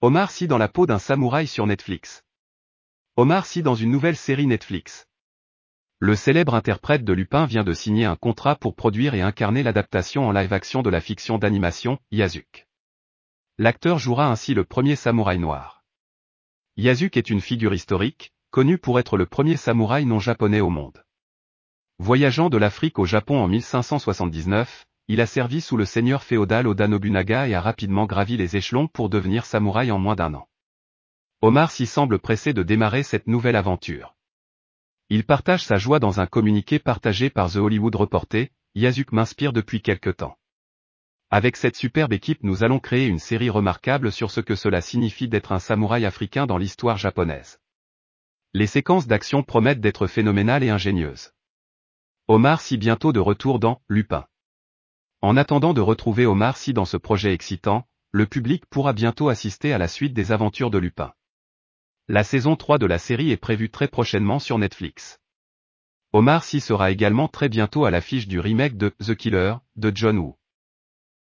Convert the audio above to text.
Omar Sy dans la peau d'un samouraï sur Netflix. Omar Sy dans une nouvelle série Netflix. Le célèbre interprète de Lupin vient de signer un contrat pour produire et incarner l'adaptation en live-action de la fiction d'animation, Yasuke. L'acteur jouera ainsi le premier samouraï noir. Yasuke est une figure historique, connue pour être le premier samouraï non japonais au monde. Voyageant de l'Afrique au Japon en 1579, il a servi sous le seigneur féodal Oda Nobunaga et a rapidement gravi les échelons pour devenir samouraï en moins d'un an. Omar s'y semble pressé de démarrer cette nouvelle aventure. Il partage sa joie dans un communiqué partagé par The Hollywood Reporter, Yasuke m'inspire depuis quelque temps. Avec cette superbe équipe nous allons créer une série remarquable sur ce que cela signifie d'être un samouraï africain dans l'histoire japonaise. Les séquences d'action promettent d'être phénoménales et ingénieuses. Omar Sy bientôt de retour dans Lupin. En attendant de retrouver Omar Sy dans ce projet excitant, le public pourra bientôt assister à la suite des aventures de Lupin. La saison 3 de la série est prévue très prochainement sur Netflix. Omar Sy sera également très bientôt à l'affiche du remake de The Killer, de John Woo.